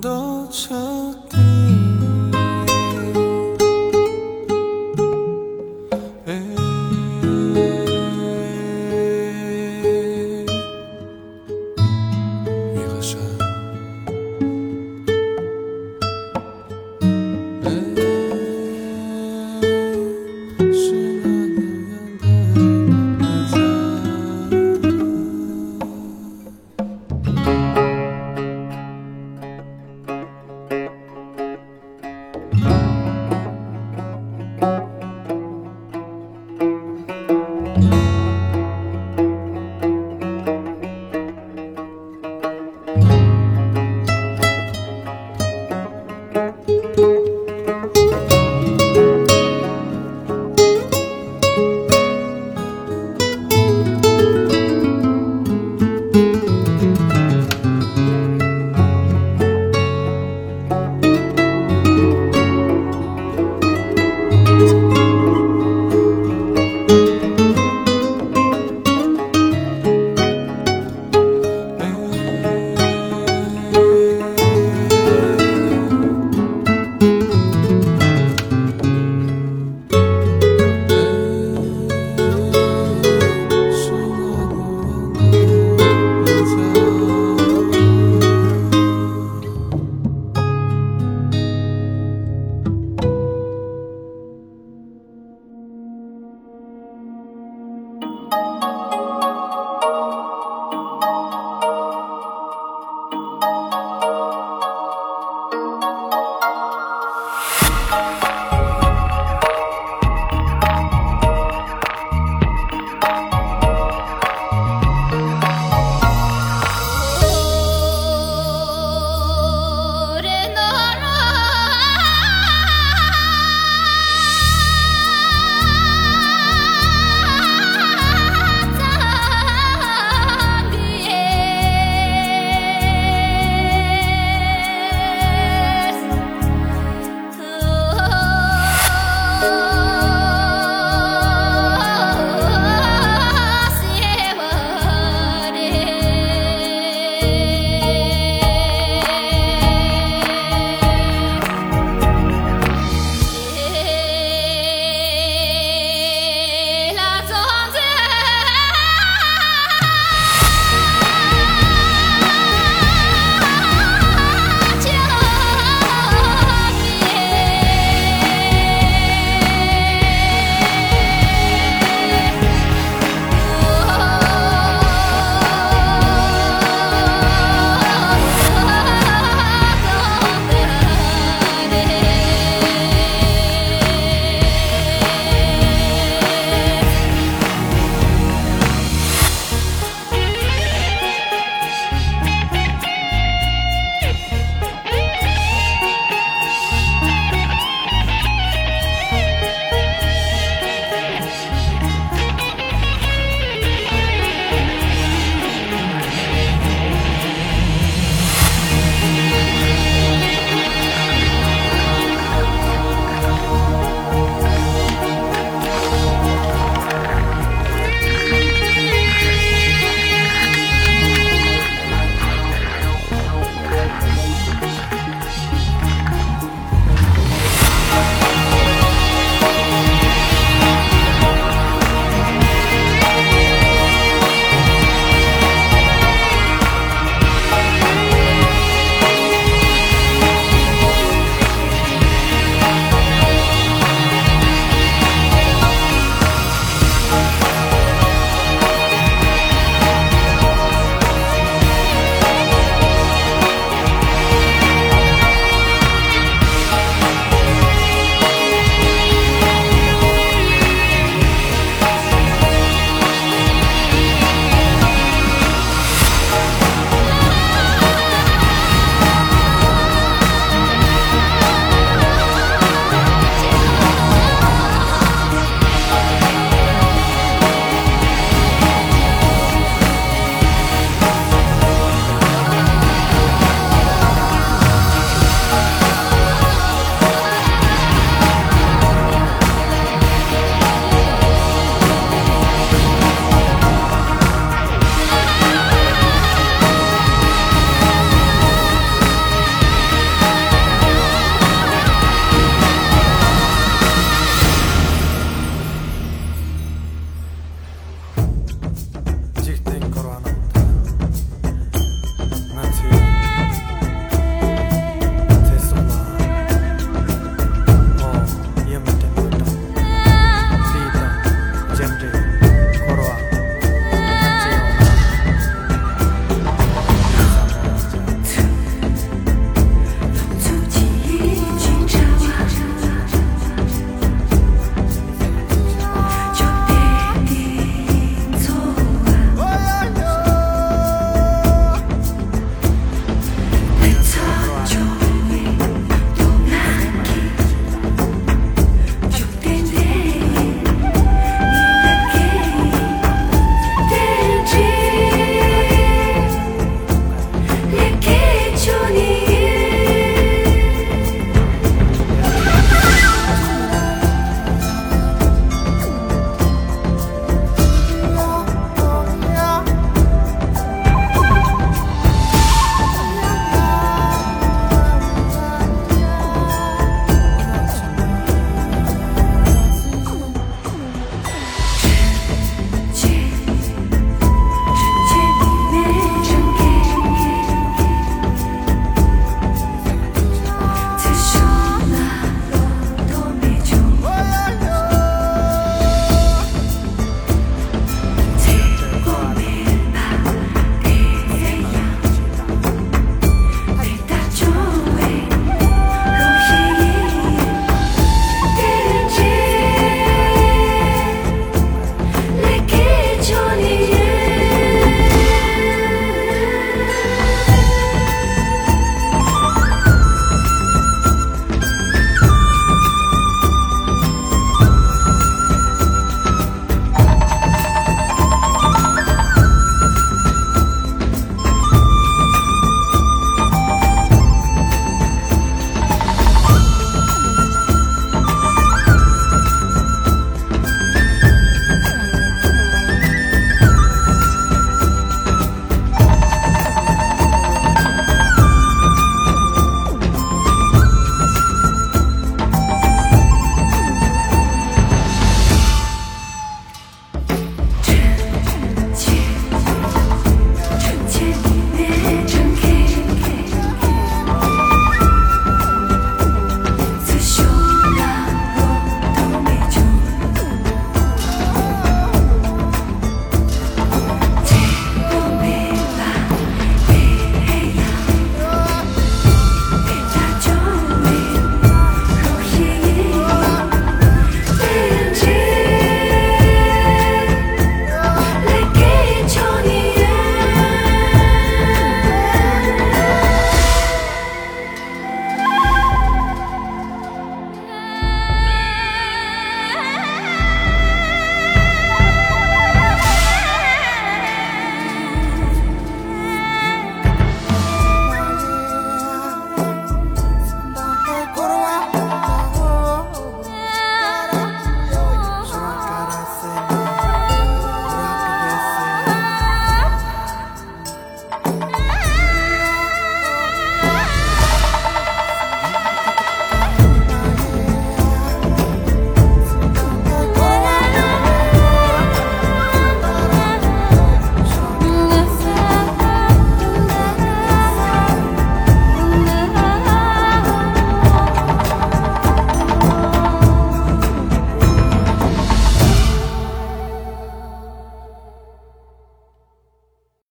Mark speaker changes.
Speaker 1: 都彻底。